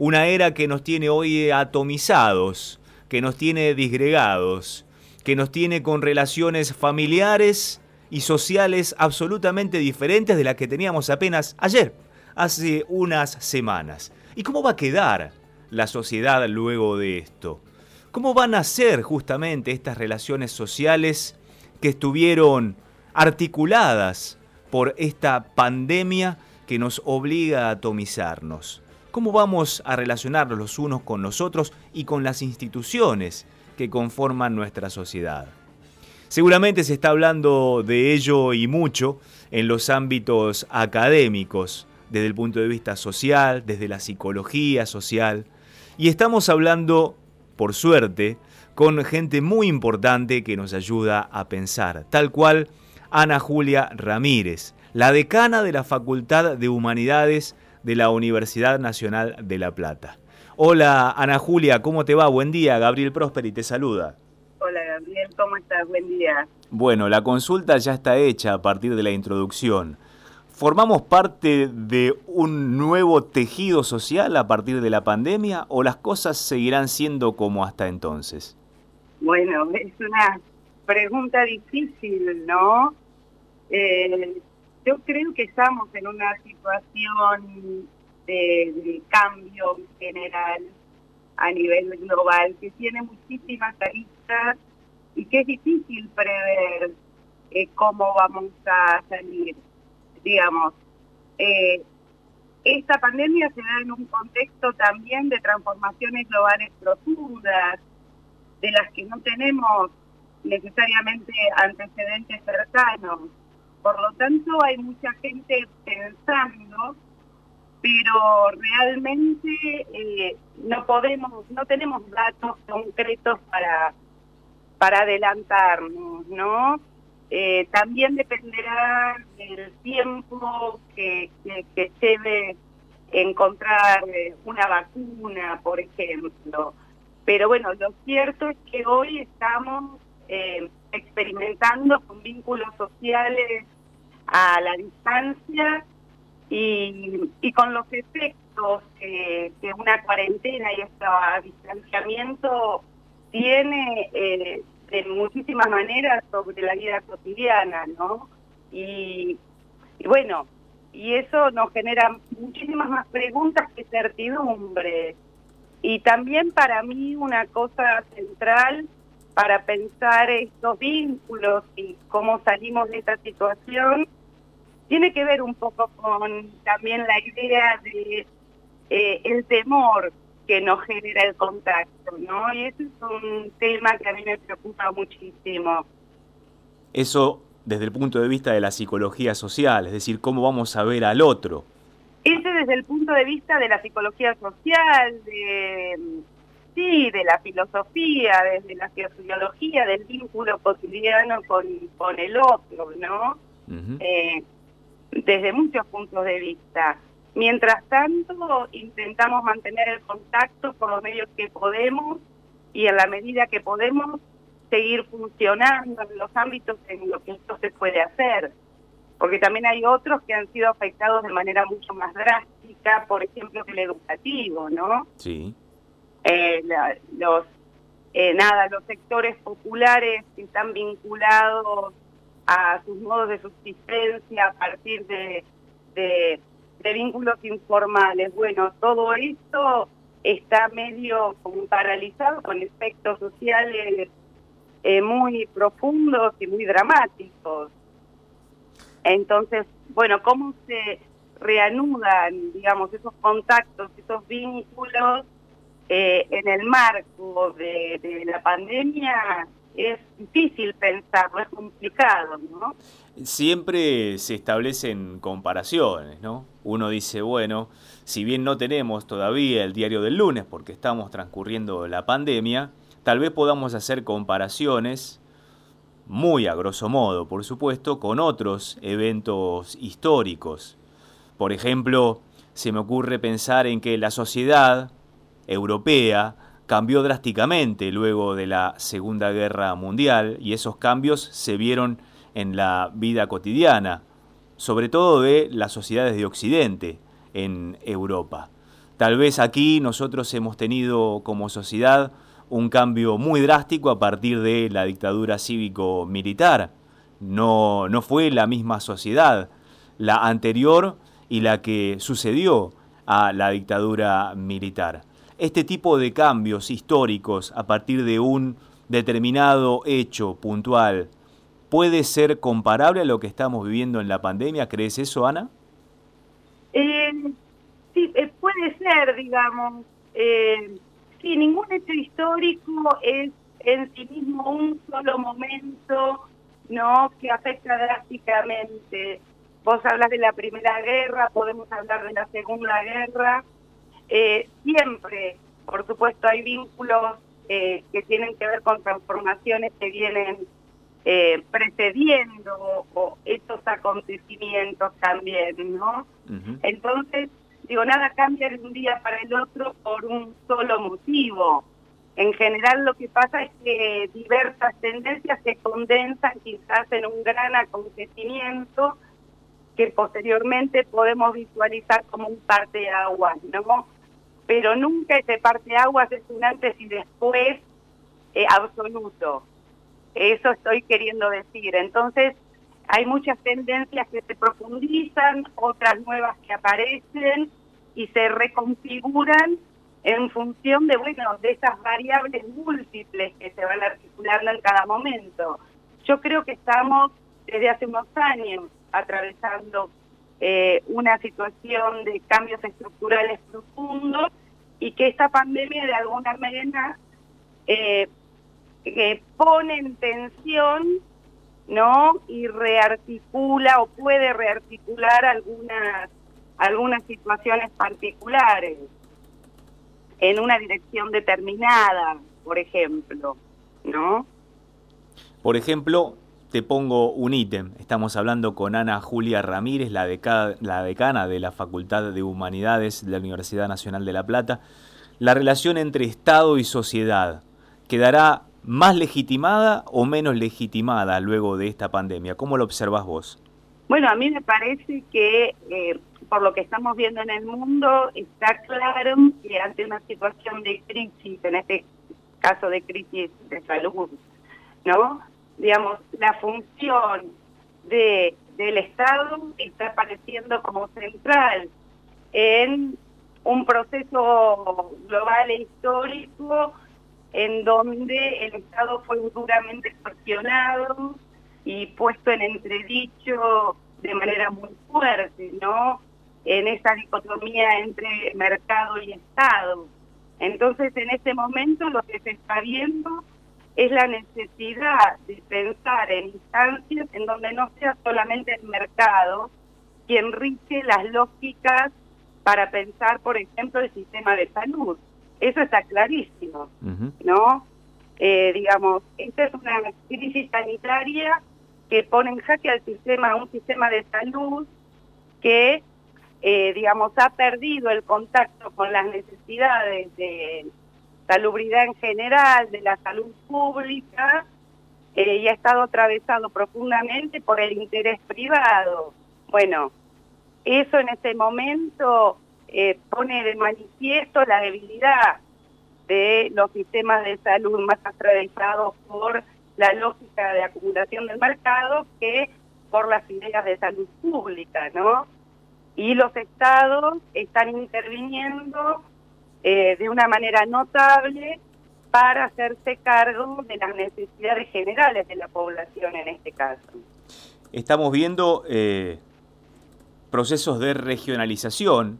Una era que nos tiene hoy atomizados, que nos tiene disgregados, que nos tiene con relaciones familiares y sociales absolutamente diferentes de las que teníamos apenas ayer, hace unas semanas. ¿Y cómo va a quedar la sociedad luego de esto? ¿Cómo van a ser justamente estas relaciones sociales que estuvieron articuladas por esta pandemia que nos obliga a atomizarnos? ¿Cómo vamos a relacionarnos los unos con los otros y con las instituciones que conforman nuestra sociedad? Seguramente se está hablando de ello y mucho en los ámbitos académicos, desde el punto de vista social, desde la psicología social, y estamos hablando, por suerte, con gente muy importante que nos ayuda a pensar, tal cual Ana Julia Ramírez, la decana de la Facultad de Humanidades de la Universidad Nacional de La Plata. Hola Ana Julia, ¿cómo te va? Buen día, Gabriel Prosperi te saluda. Hola Gabriel, ¿cómo estás? Buen día. Bueno, la consulta ya está hecha a partir de la introducción. ¿Formamos parte de un nuevo tejido social a partir de la pandemia o las cosas seguirán siendo como hasta entonces? Bueno, es una pregunta difícil, ¿no? Eh, yo creo que estamos en una situación de, cambio general a nivel global que tiene muchísimas aristas y que es difícil prever eh, cómo vamos a salir. Digamos, eh, esta pandemia se da en un contexto también de transformaciones globales profundas, de las que no tenemos necesariamente antecedentes cercanos. Por lo tanto, hay mucha gente pensando pero realmente eh, no podemos, no tenemos datos concretos para, para adelantarnos, ¿no? Eh, también dependerá del tiempo que, que, lleve encontrar eh, una vacuna, por ejemplo. Pero bueno, lo cierto es que hoy estamos experimentando con vínculos sociales a la distancia y, con los efectos que, una cuarentena y este distanciamiento tiene eh, de muchísimas maneras sobre la vida cotidiana, ¿no? Y, y bueno, y eso nos genera muchísimas más preguntas que certidumbre. Y también para mí una cosa central para pensar estos vínculos y cómo salimos de esta situación tiene que ver un poco con también la idea de eh, el temor que nos genera el contacto, ¿no? Y ese es un tema que a mí me preocupa muchísimo. Eso desde el punto de vista de la psicología social, es decir, cómo vamos a ver al otro. Ese desde el punto de vista de la psicología social, de sí, de la filosofía, desde la sociología, del vínculo cotidiano con, con el otro, ¿no? desde muchos puntos de vista. Mientras tanto, intentamos mantener el contacto por los medios que podemos y en la medida que podemos seguir funcionando en los ámbitos en los que esto se puede hacer. Porque también hay otros que han sido afectados de manera mucho más drástica, por ejemplo, que el educativo, ¿no? Sí. Eh, los, eh, nada, los sectores populares que están vinculados a sus modos de subsistencia a partir de, de, vínculos informales. Bueno, todo esto está medio como paralizado con efectos sociales eh, muy profundos y muy dramáticos. Entonces, bueno, ¿cómo se reanudan, digamos, esos contactos, esos vínculos eh, en el marco de, la pandemia? es difícil pensarlo, es complicado, ¿no? Siempre se establecen comparaciones, ¿no? Uno dice, bueno, si bien no tenemos todavía el diario del lunes porque estamos transcurriendo la pandemia, tal vez podamos hacer comparaciones muy a grosso modo, por supuesto, con otros eventos históricos. Por ejemplo, se me ocurre pensar en que la sociedad europea cambió drásticamente luego de la Segunda Guerra Mundial y esos cambios se vieron en la vida cotidiana, sobre todo de las sociedades de Occidente en Europa. Tal vez aquí nosotros hemos tenido como sociedad un cambio muy drástico a partir de la dictadura cívico-militar. No, no fue la misma sociedad, la anterior y la que sucedió a la dictadura militar. Este tipo de cambios históricos a partir de un determinado hecho puntual puede ser comparable a lo que estamos viviendo en la pandemia. ¿Crees eso, Ana? Eh, sí, eh, puede ser, digamos. Eh, sí, ningún hecho histórico es en sí mismo un solo momento no que afecta drásticamente. Vos hablas de la Primera Guerra, podemos hablar de la Segunda Guerra. Eh, siempre, por supuesto, hay vínculos eh, que tienen que ver con transformaciones que vienen eh, precediendo o estos acontecimientos también, ¿no? Entonces, digo, nada cambia de un día para el otro por un solo motivo. En general lo que pasa es que diversas tendencias se condensan quizás en un gran acontecimiento que posteriormente podemos visualizar como un parteaguas, ¿no? Pero nunca ese parteaguas es un antes y después eh, absoluto. Eso estoy queriendo decir. Entonces, hay muchas tendencias que se profundizan, otras nuevas que aparecen y se reconfiguran en función de, bueno, de esas variables múltiples que se van articulando en cada momento. Yo creo que estamos desde hace unos años atravesando eh, una situación de cambios estructurales profundos y que esta pandemia de alguna manera eh, pone en tensión ¿no? y rearticula o puede rearticular algunas algunas situaciones particulares en una dirección determinada, por ejemplo, ¿no? Por ejemplo, te pongo un ítem. Estamos hablando con Ana Julia Ramírez, la, la decana de la Facultad de Humanidades de la Universidad Nacional de La Plata. La relación entre Estado y sociedad quedará más legitimada o menos legitimada luego de esta pandemia. ¿Cómo lo observas vos? Bueno, a mí me parece que eh, por lo que estamos viendo en el mundo, está claro que ante una situación de crisis, en este caso de crisis de salud, ¿no? Digamos, la función de del Estado está apareciendo como central en un proceso global e histórico en donde el Estado fue duramente cuestionado y puesto en entredicho de manera muy fuerte, ¿no? en esa dicotomía entre mercado y Estado. Entonces, en este momento lo que se está viendo es la necesidad de pensar en instancias en donde no sea solamente el mercado quien rige las lógicas para pensar, por ejemplo, el sistema de salud. Eso está clarísimo, ¿no? Eh, digamos, esta es una crisis sanitaria que pone en jaque al sistema, un sistema de salud que eh, digamos, ha perdido el contacto con las necesidades de salubridad en general, de la salud pública, eh, y ha estado atravesado profundamente por el interés privado. Bueno, eso en este momento eh, pone de manifiesto la debilidad de los sistemas de salud más atravesados por la lógica de acumulación del mercado que por las ideas de salud pública, ¿no? y los estados están interviniendo eh, de una manera notable para hacerse cargo de las necesidades generales de la población en este caso. Estamos viendo eh, procesos de regionalización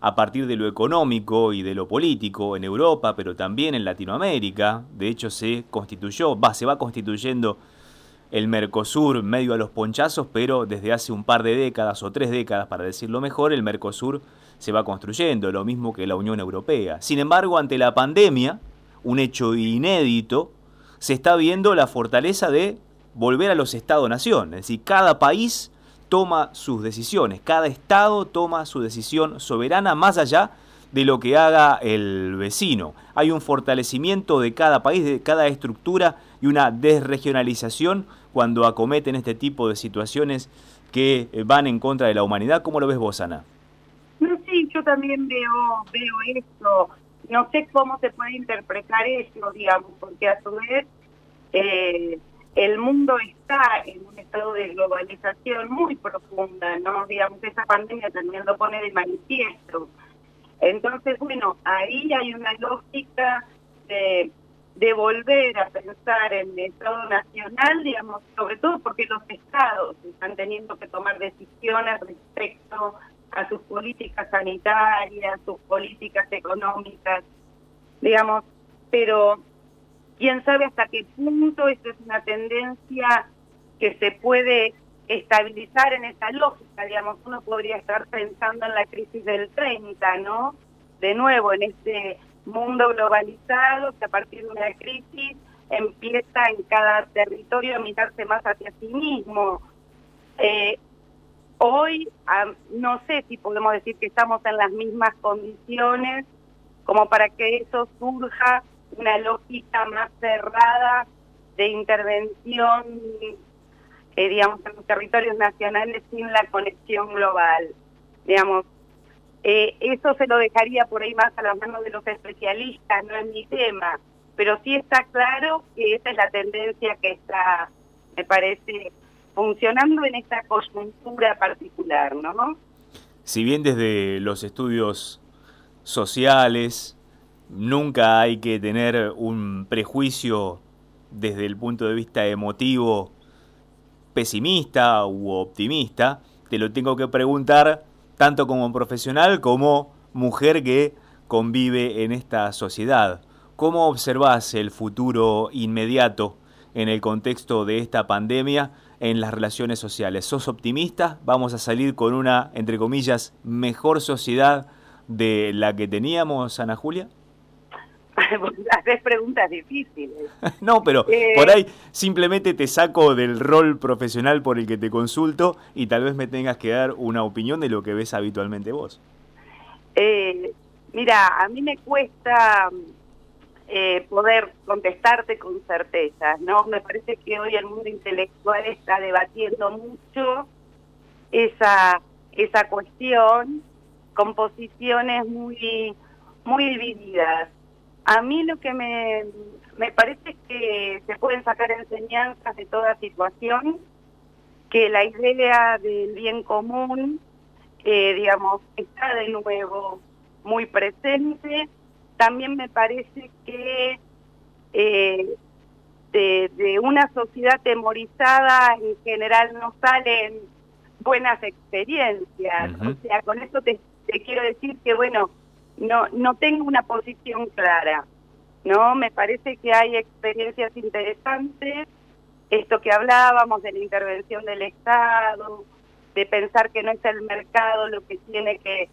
a partir de lo económico y de lo político en Europa, pero también en Latinoamérica. De hecho, se constituyó, va, se va constituyendo el Mercosur medio a los ponchazos, pero desde hace un par de décadas o tres décadas, para decirlo mejor, el Mercosur se va construyendo, lo mismo que la Unión Europea. Sin embargo, ante la pandemia, un hecho inédito, se está viendo la fortaleza de volver a los Estados-nación, es decir, cada país toma sus decisiones, cada Estado toma su decisión soberana más allá de lo que haga el vecino. Hay un fortalecimiento de cada país, de cada estructura y una desregionalización cuando acometen este tipo de situaciones que eh, van en contra de la humanidad. ¿Cómo lo ves vos, Ana? Sí, yo también veo, veo esto, no sé cómo se puede interpretar eso, digamos, porque a su vez eh, el mundo está en un estado de globalización muy profunda, ¿no? Digamos, esa pandemia también lo pone de manifiesto. Entonces, bueno, ahí hay una lógica de, volver a pensar en el Estado nacional, digamos, sobre todo porque los estados están teniendo que tomar decisiones respecto a sus políticas sanitarias, sus políticas económicas, digamos, pero quién sabe hasta qué punto esto es una tendencia que se puede estabilizar en esa lógica, digamos, uno podría estar pensando en la crisis del 30, ¿no? De nuevo, en este mundo globalizado que a partir de una crisis empieza en cada territorio a mirarse más hacia sí mismo. Eh, hoy no sé si podemos decir que estamos en las mismas condiciones como para que eso surja una lógica más cerrada de intervención, eh, digamos, en los territorios nacionales sin la conexión global. Digamos, eh, eso se lo dejaría por ahí más a las manos de los especialistas, no es mi tema, pero sí está claro que esa es la tendencia que está, me parece, funcionando en esta coyuntura particular, ¿no? Si bien desde los estudios sociales nunca hay que tener un prejuicio desde el punto de vista emotivo pesimista u optimista, te lo tengo que preguntar tanto como profesional como mujer que convive en esta sociedad. ¿Cómo observas el futuro inmediato en el contexto de esta pandemia en las relaciones sociales? ¿Sos optimista? ¿Vamos a salir con una, entre comillas, mejor sociedad de la que teníamos, Ana Julia? Haces preguntas difíciles. no, pero eh, por ahí simplemente te saco del rol profesional por el que te consulto y tal vez me tengas que dar una opinión de lo que ves habitualmente vos. Eh, mira, a mí me cuesta eh, poder contestarte con certeza, ¿no? Me parece que hoy el mundo intelectual está debatiendo mucho esa, esa cuestión con posiciones muy, muy divididas. A mí lo que me, me parece es que se pueden sacar enseñanzas de toda situación, que la idea del bien común, eh, digamos, está de nuevo muy presente. También me parece que eh, de, una sociedad temorizada en general no salen buenas experiencias. O sea, con esto te, te quiero decir que, bueno, no, no tengo una posición clara. No, me parece que hay experiencias interesantes, esto que hablábamos de la intervención del Estado, de pensar que no es el mercado lo que tiene que,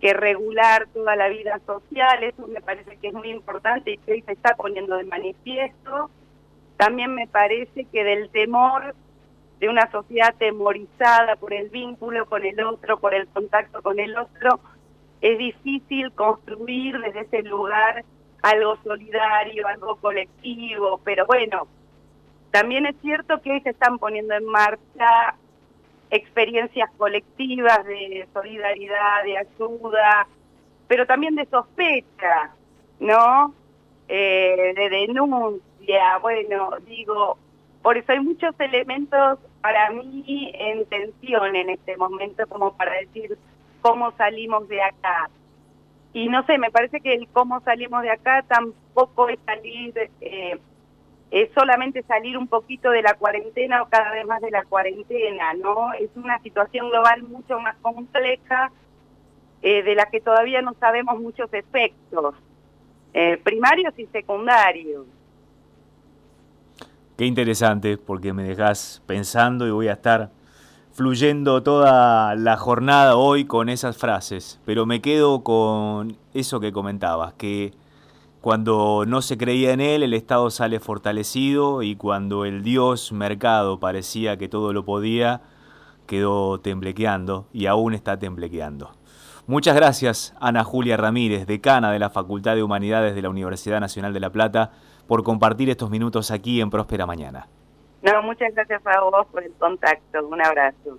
que regular toda la vida social, eso me parece que es muy importante y que hoy se está poniendo de manifiesto. También me parece que del temor de una sociedad temorizada por el vínculo con el otro, por el contacto con el otro, es difícil construir desde ese lugar algo solidario, algo colectivo, pero bueno, también es cierto que se están poniendo en marcha experiencias colectivas de solidaridad, de ayuda, pero también de sospecha, ¿no? Eh, de denuncia, bueno, digo, por eso hay muchos elementos para mí en tensión en este momento como para decir, cómo salimos de acá. Y no sé, me parece que el cómo salimos de acá tampoco es salir, eh, es solamente salir un poquito de la cuarentena o cada vez más de la cuarentena, ¿no? Es una situación global mucho más compleja eh, de la que todavía no sabemos muchos efectos, eh, primarios y secundarios. Qué interesante, porque me dejas pensando y voy a estar fluyendo toda la jornada hoy con esas frases, pero me quedo con eso que comentabas, que cuando no se creía en él, el Estado sale fortalecido y cuando el Dios mercado parecía que todo lo podía, quedó temblequeando y aún está temblequeando. Muchas gracias, Ana Julia Ramírez, decana de la Facultad de Humanidades de la Universidad Nacional de La Plata, por compartir estos minutos aquí en Próspera Mañana. No, muchas gracias a vos por el contacto. Un abrazo.